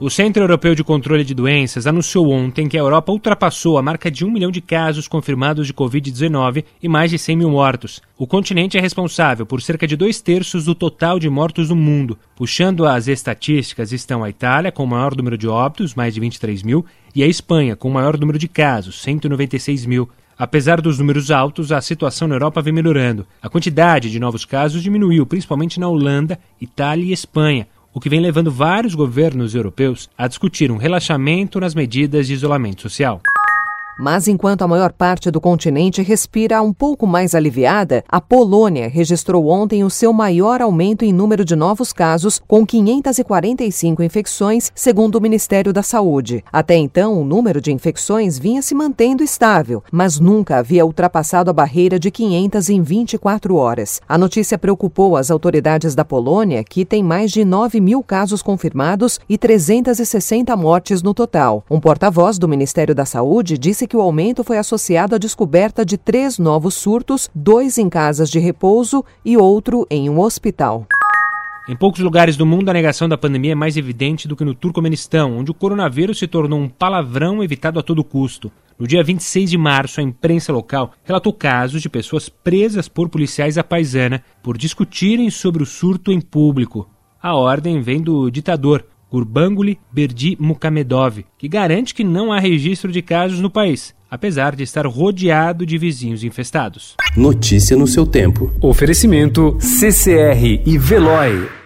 O Centro Europeu de Controle de Doenças anunciou ontem que a Europa ultrapassou a marca de um milhão de casos confirmados de Covid-19 e mais de 100 mil mortos. O continente é responsável por cerca de dois terços do total de mortos no mundo. Puxando as estatísticas estão a Itália, com o maior número de óbitos, mais de 23 mil, e a Espanha, com o maior número de casos, 196 mil. Apesar dos números altos, a situação na Europa vem melhorando. A quantidade de novos casos diminuiu, principalmente na Holanda, Itália e Espanha o que vem levando vários governos europeus a discutir um relaxamento nas medidas de isolamento social. Mas enquanto a maior parte do continente respira um pouco mais aliviada, a Polônia registrou ontem o seu maior aumento em número de novos casos, com 545 infecções, segundo o Ministério da Saúde. Até então, o número de infecções vinha se mantendo estável, mas nunca havia ultrapassado a barreira de 500 em 24 horas. A notícia preocupou as autoridades da Polônia, que tem mais de 9 mil casos confirmados e 360 mortes no total. Um porta-voz do Ministério da Saúde disse que o aumento foi associado à descoberta de três novos surtos, dois em casas de repouso e outro em um hospital. Em poucos lugares do mundo, a negação da pandemia é mais evidente do que no Turcomenistão, onde o coronavírus se tornou um palavrão evitado a todo custo. No dia 26 de março, a imprensa local relatou casos de pessoas presas por policiais à paisana por discutirem sobre o surto em público. A ordem vem do ditador, Gurbanguly Berdi Mukhamedov, que garante que não há registro de casos no país, apesar de estar rodeado de vizinhos infestados. Notícia no seu tempo. Oferecimento CCR e Veloy.